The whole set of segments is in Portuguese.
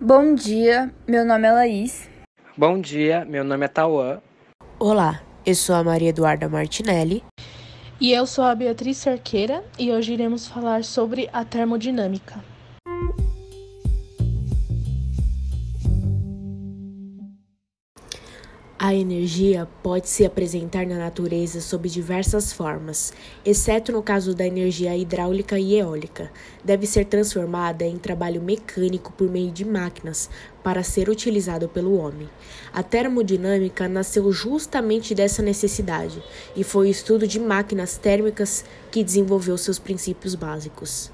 Bom dia, meu nome é Laís. Bom dia, meu nome é Tauã. Olá, eu sou a Maria Eduarda Martinelli. E eu sou a Beatriz Cerqueira e hoje iremos falar sobre a termodinâmica. A energia pode se apresentar na natureza sob diversas formas, exceto no caso da energia hidráulica e eólica. Deve ser transformada em trabalho mecânico por meio de máquinas para ser utilizado pelo homem. A termodinâmica nasceu justamente dessa necessidade e foi o estudo de máquinas térmicas que desenvolveu seus princípios básicos.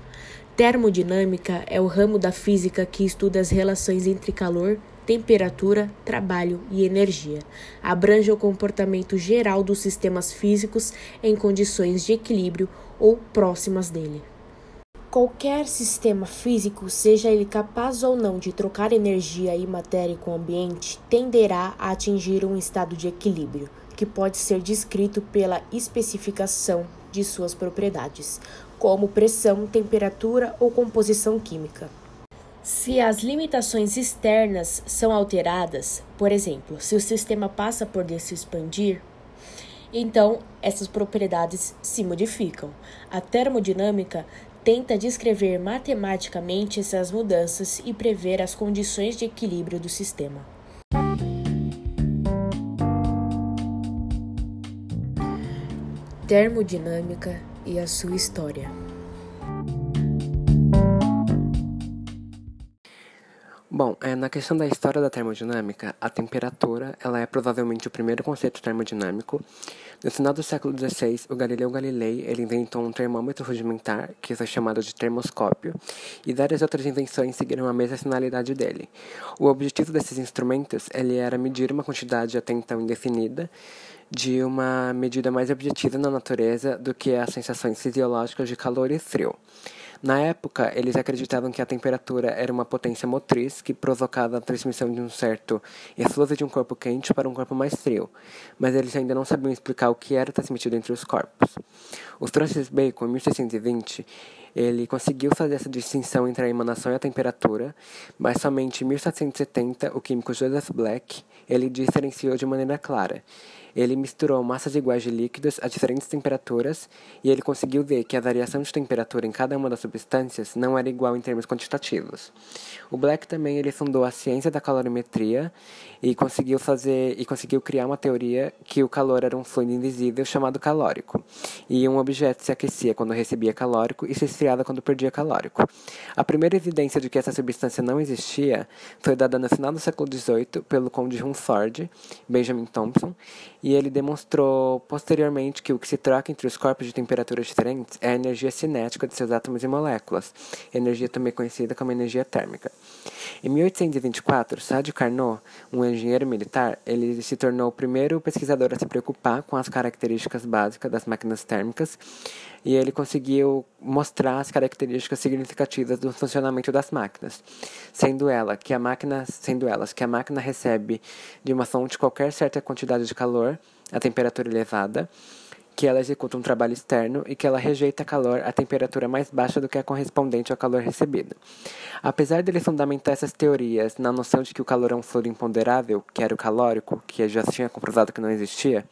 Termodinâmica é o ramo da física que estuda as relações entre calor temperatura, trabalho e energia. Abrange o comportamento geral dos sistemas físicos em condições de equilíbrio ou próximas dele. Qualquer sistema físico, seja ele capaz ou não de trocar energia e matéria com o ambiente, tenderá a atingir um estado de equilíbrio, que pode ser descrito pela especificação de suas propriedades, como pressão, temperatura ou composição química. Se as limitações externas são alteradas, por exemplo, se o sistema passa por se expandir, então essas propriedades se modificam. A termodinâmica tenta descrever matematicamente essas mudanças e prever as condições de equilíbrio do sistema. Termodinâmica e a sua história. Bom, é, na questão da história da termodinâmica, a temperatura ela é provavelmente o primeiro conceito termodinâmico. No final do século XVI, o Galileu Galilei ele inventou um termômetro rudimentar, que é chamado de termoscópio, e várias outras invenções seguiram a mesma finalidade dele. O objetivo desses instrumentos ele era medir uma quantidade até então indefinida de uma medida mais objetiva na natureza do que as sensações fisiológicas de calor e frio. Na época, eles acreditavam que a temperatura era uma potência motriz que provocava a transmissão de um certo efluso de um corpo quente para um corpo mais frio, mas eles ainda não sabiam explicar o que era transmitido entre os corpos. O Francis Bacon, em 1620, ele conseguiu fazer essa distinção entre a emanação e a temperatura, mas somente em 1770 o químico Joseph Black ele diferenciou de maneira clara. Ele misturou massas iguais de líquidos a diferentes temperaturas e ele conseguiu ver que a variação de temperatura em cada uma das substâncias não era igual em termos quantitativos. O Black também ele fundou a ciência da calorimetria e conseguiu fazer e conseguiu criar uma teoria que o calor era um fluido invisível chamado calórico e um objeto se aquecia quando recebia calórico e se quando perdia calórico. A primeira evidência de que essa substância não existia foi dada no final do século XVIII pelo conde Hunsford, Benjamin Thompson, e ele demonstrou posteriormente que o que se troca entre os corpos de temperaturas diferentes é a energia cinética de seus átomos e moléculas, energia também conhecida como energia térmica. Em 1824, Sadi Carnot, um engenheiro militar, ele se tornou o primeiro pesquisador a se preocupar com as características básicas das máquinas térmicas e ele conseguiu mostrar as características significativas do funcionamento das máquinas, sendo ela que a máquina, sendo elas que a máquina recebe de uma fonte qualquer certa quantidade de calor a temperatura elevada que ela executa um trabalho externo e que ela rejeita calor a temperatura mais baixa do que a correspondente ao calor recebido. Apesar dele fundamentar essas teorias na noção de que o calor é um fluido imponderável, que era o calórico, que já tinha comprovado que não existia,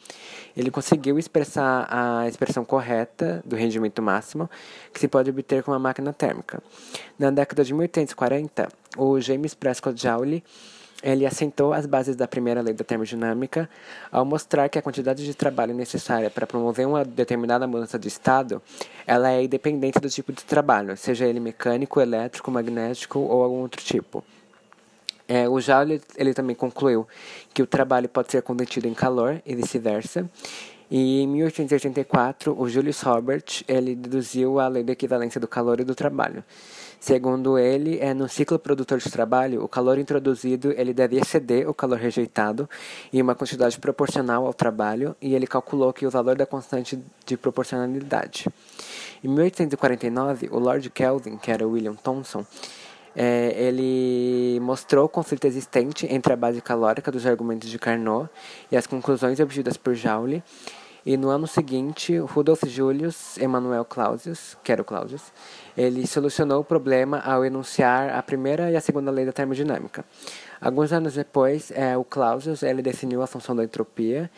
ele conseguiu expressar a expressão correta do rendimento máximo que se pode obter com uma máquina térmica. Na década de 1840, o James Prescott Joule ele assentou as bases da primeira lei da termodinâmica ao mostrar que a quantidade de trabalho necessária para promover uma determinada mudança de estado ela é independente do tipo de trabalho, seja ele mecânico, elétrico, magnético ou algum outro tipo. É, o Joule ele também concluiu que o trabalho pode ser convertido em calor e vice-versa. E em 1884, o Julius Robert ele deduziu a lei da equivalência do calor e do trabalho. Segundo ele, é no ciclo produtor de trabalho, o calor introduzido ele deve exceder o calor rejeitado em uma quantidade proporcional ao trabalho, e ele calculou que o valor da constante de proporcionalidade. Em 1849, o Lord Kelvin, que era William Thomson, é, ele mostrou o conflito existente entre a base calórica dos argumentos de Carnot e as conclusões obtidas por Joule, E no ano seguinte, Rudolf Julius Emanuel Clausius, que era o Clausius, ele solucionou o problema ao enunciar a primeira e a segunda lei da termodinâmica. Alguns anos depois, é, o Clausius ele definiu a função da entropia,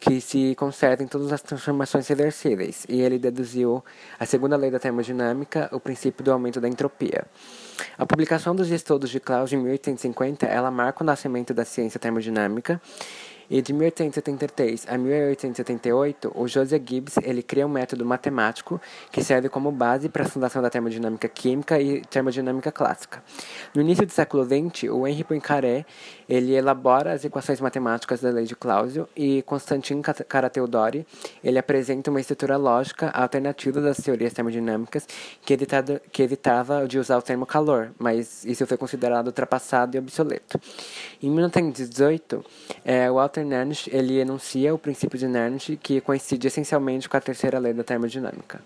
que se conserva em todas as transformações reversíveis, e ele deduziu a segunda lei da termodinâmica, o princípio do aumento da entropia. A publicação dos estudos de Clausius em 1850, ela marca o nascimento da ciência termodinâmica e de 1873 a 1878, o Joseph Gibbs ele cria um método matemático que serve como base para a fundação da termodinâmica química e termodinâmica clássica. No início do século XX, o Henri Poincaré ele elabora as equações matemáticas da lei de Clausius e Constantin Karateodori ele apresenta uma estrutura lógica alternativa das teorias termodinâmicas que, evitava, que evitava de usar o termo calor, mas isso foi considerado ultrapassado e obsoleto. Em 1918, é, o Walter Nernst ele enuncia o princípio de Nernst que coincide essencialmente com a terceira lei da termodinâmica.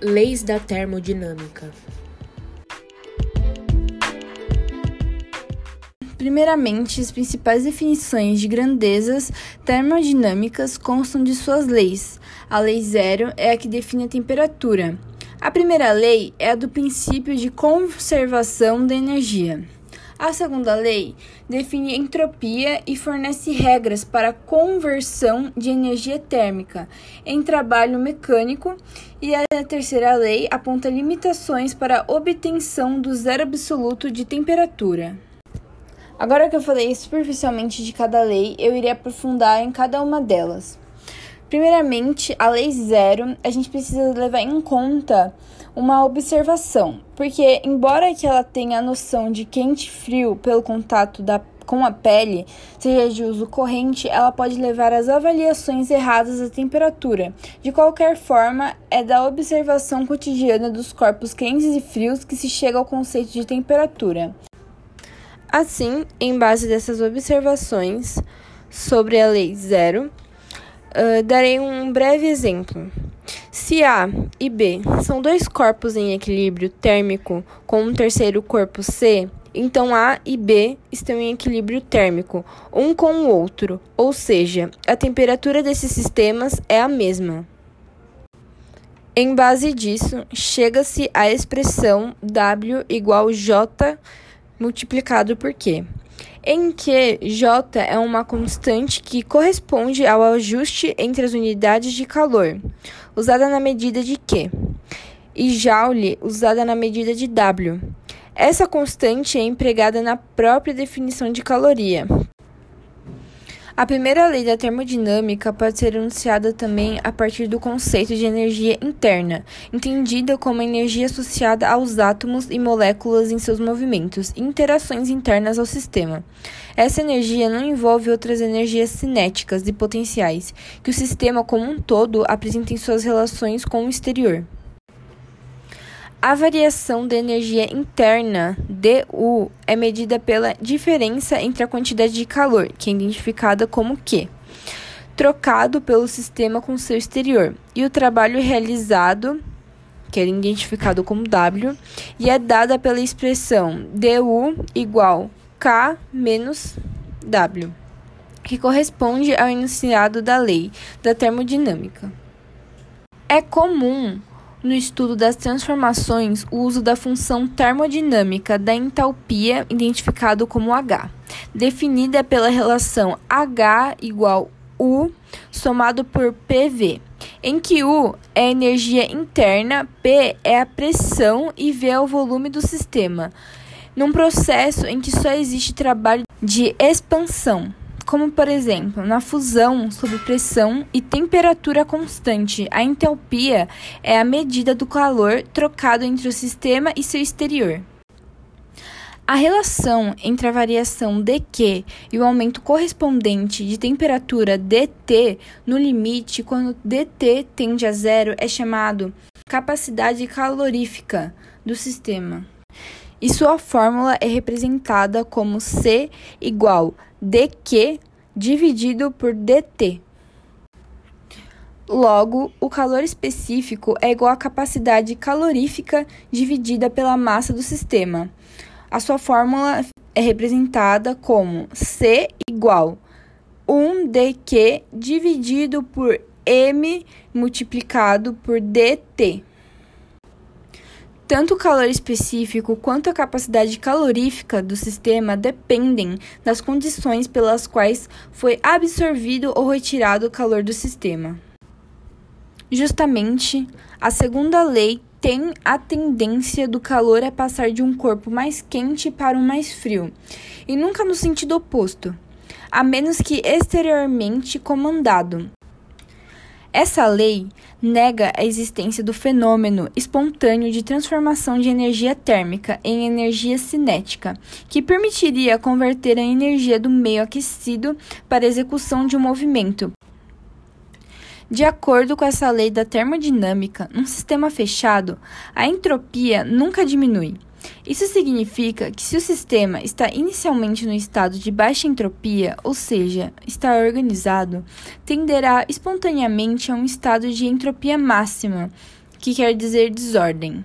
Leis da termodinâmica. Primeiramente, as principais definições de grandezas termodinâmicas constam de suas leis. A lei zero é a que define a temperatura. A primeira lei é a do princípio de conservação da energia. A segunda lei define entropia e fornece regras para conversão de energia térmica em trabalho mecânico, e a terceira lei aponta limitações para a obtenção do zero absoluto de temperatura. Agora que eu falei superficialmente de cada lei, eu irei aprofundar em cada uma delas. Primeiramente, a lei zero, a gente precisa levar em conta uma observação, porque embora que ela tenha a noção de quente e frio pelo contato da com a pele, seja de uso corrente, ela pode levar às avaliações erradas da temperatura. De qualquer forma, é da observação cotidiana dos corpos quentes e frios que se chega ao conceito de temperatura. Assim, em base dessas observações sobre a lei zero, uh, darei um breve exemplo. Se A e B são dois corpos em equilíbrio térmico com um terceiro corpo C, então A e B estão em equilíbrio térmico, um com o outro, ou seja, a temperatura desses sistemas é a mesma. Em base disso, chega-se à expressão W igual J multiplicado por Q em que J é uma constante que corresponde ao ajuste entre as unidades de calor, usada na medida de Q, e Joule, usada na medida de W. Essa constante é empregada na própria definição de caloria, a primeira lei da termodinâmica pode ser enunciada também a partir do conceito de energia interna, entendida como a energia associada aos átomos e moléculas em seus movimentos e interações internas ao sistema. Essa energia não envolve outras energias cinéticas e potenciais que o sistema como um todo apresenta em suas relações com o exterior. A variação da energia interna, DU, é medida pela diferença entre a quantidade de calor, que é identificada como Q, trocado pelo sistema com seu exterior, e o trabalho realizado, que é identificado como W, e é dada pela expressão DU igual K menos W, que corresponde ao enunciado da lei da termodinâmica. É comum no estudo das transformações o uso da função termodinâmica da entalpia, identificado como H, definida pela relação H igual U somado por PV, em que U é a energia interna, P é a pressão e V é o volume do sistema, num processo em que só existe trabalho de expansão como por exemplo na fusão sob pressão e temperatura constante. A entalpia é a medida do calor trocado entre o sistema e seu exterior. A relação entre a variação dQ e o aumento correspondente de temperatura dt no limite quando dt tende a zero é chamado capacidade calorífica do sistema. E sua fórmula é representada como C igual dq dividido por dt. Logo, o calor específico é igual à capacidade calorífica dividida pela massa do sistema. A sua fórmula é representada como C igual 1dq dividido por m multiplicado por dt. Tanto o calor específico quanto a capacidade calorífica do sistema dependem das condições pelas quais foi absorvido ou retirado o calor do sistema. Justamente, a segunda lei tem a tendência do calor a passar de um corpo mais quente para um mais frio, e nunca no sentido oposto, a menos que exteriormente comandado. Essa lei nega a existência do fenômeno espontâneo de transformação de energia térmica em energia cinética, que permitiria converter a energia do meio aquecido para a execução de um movimento. De acordo com essa lei da termodinâmica, num sistema fechado, a entropia nunca diminui. Isso significa que se o sistema está inicialmente no estado de baixa entropia, ou seja, está organizado, tenderá espontaneamente a um estado de entropia máxima, que quer dizer desordem.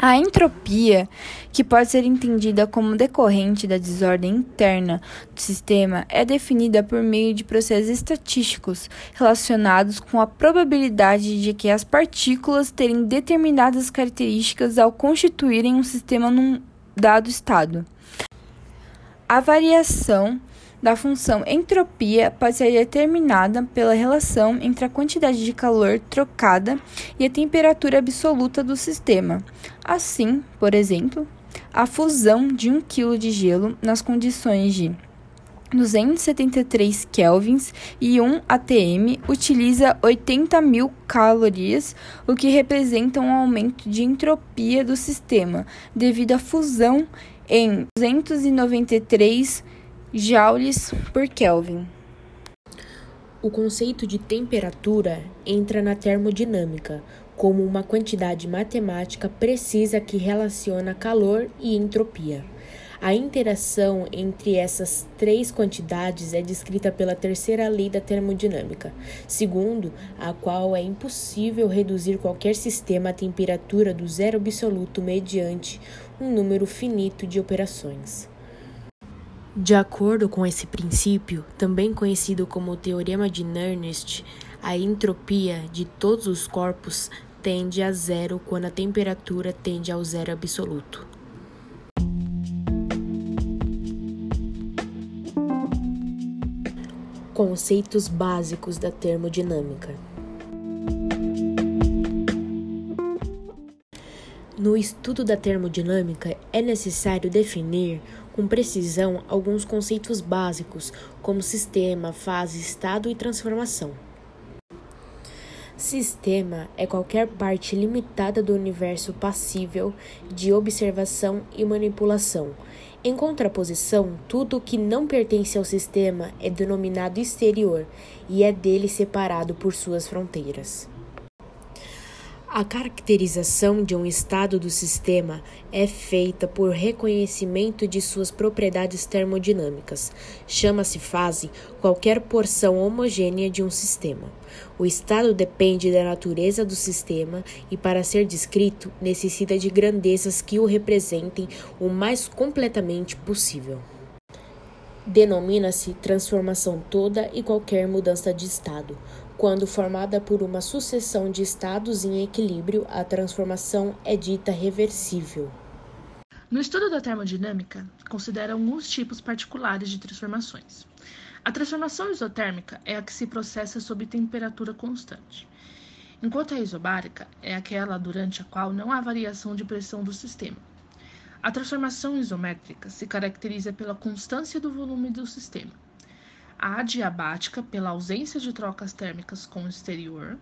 A entropia, que pode ser entendida como decorrente da desordem interna do sistema, é definida por meio de processos estatísticos relacionados com a probabilidade de que as partículas terem determinadas características ao constituírem um sistema num dado estado. A variação da função entropia pode ser determinada pela relação entre a quantidade de calor trocada e a temperatura absoluta do sistema. Assim, por exemplo, a fusão de 1 kg de gelo nas condições de 273 kelvins e 1 atm utiliza 80 mil calorias, o que representa um aumento de entropia do sistema devido à fusão em 293 joules por Kelvin. O conceito de temperatura entra na termodinâmica como uma quantidade matemática precisa que relaciona calor e entropia. A interação entre essas três quantidades é descrita pela terceira lei da termodinâmica, segundo a qual é impossível reduzir qualquer sistema à temperatura do zero absoluto mediante um número finito de operações. De acordo com esse princípio, também conhecido como Teorema de Nernst, a entropia de todos os corpos tende a zero quando a temperatura tende ao zero absoluto. Conceitos básicos da termodinâmica. No estudo da termodinâmica, é necessário definir com precisão alguns conceitos básicos, como sistema, fase, estado e transformação. Sistema é qualquer parte limitada do universo passível de observação e manipulação. Em contraposição, tudo o que não pertence ao sistema é denominado exterior e é dele separado por suas fronteiras. A caracterização de um estado do sistema é feita por reconhecimento de suas propriedades termodinâmicas. Chama-se fase qualquer porção homogênea de um sistema. O estado depende da natureza do sistema e, para ser descrito, necessita de grandezas que o representem o mais completamente possível. Denomina-se transformação toda e qualquer mudança de estado. Quando formada por uma sucessão de estados em equilíbrio, a transformação é dita reversível. No estudo da termodinâmica, considera alguns tipos particulares de transformações. A transformação isotérmica é a que se processa sob temperatura constante, enquanto a isobárica é aquela durante a qual não há variação de pressão do sistema. A transformação isométrica se caracteriza pela constância do volume do sistema adiabática pela ausência de trocas térmicas com o exterior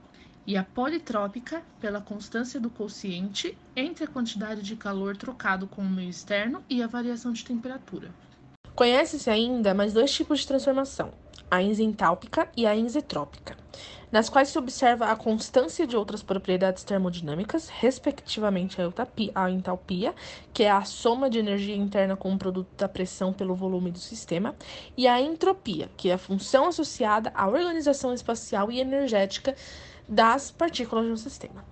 e a politrópica pela constância do quociente entre a quantidade de calor trocado com o meio externo e a variação de temperatura. Conhece-se ainda mais dois tipos de transformação, a isentálpica e a isentrópica nas quais se observa a constância de outras propriedades termodinâmicas, respectivamente a entalpia, que é a soma de energia interna com o produto da pressão pelo volume do sistema, e a entropia, que é a função associada à organização espacial e energética das partículas do sistema.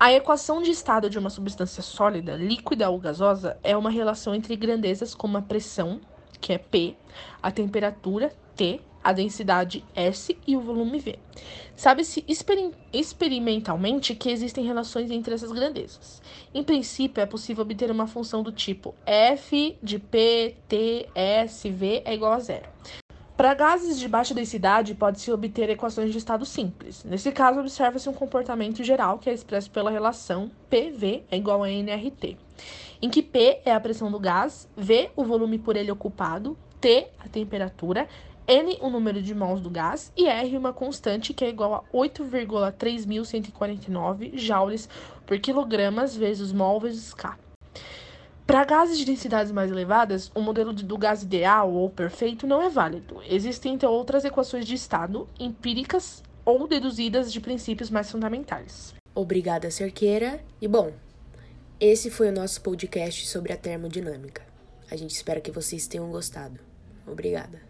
A equação de estado de uma substância sólida, líquida ou gasosa é uma relação entre grandezas como a pressão, que é P, a temperatura, T, a densidade S e o volume V. Sabe-se exper experimentalmente que existem relações entre essas grandezas. Em princípio, é possível obter uma função do tipo F de P, T, S, V é igual a zero. Para gases de baixa densidade, pode-se obter equações de estado simples. Nesse caso, observa-se um comportamento geral que é expresso pela relação PV é igual a nRT, em que P é a pressão do gás, V o volume por ele ocupado, T a temperatura, N o número de mols do gás e R uma constante que é igual a 8,3149 joules por quilogramas vezes mol vezes K. Para gases de densidades mais elevadas, o modelo do gás ideal ou perfeito não é válido. Existem então outras equações de estado empíricas ou deduzidas de princípios mais fundamentais. Obrigada, Cerqueira. E bom, esse foi o nosso podcast sobre a termodinâmica. A gente espera que vocês tenham gostado. Obrigada.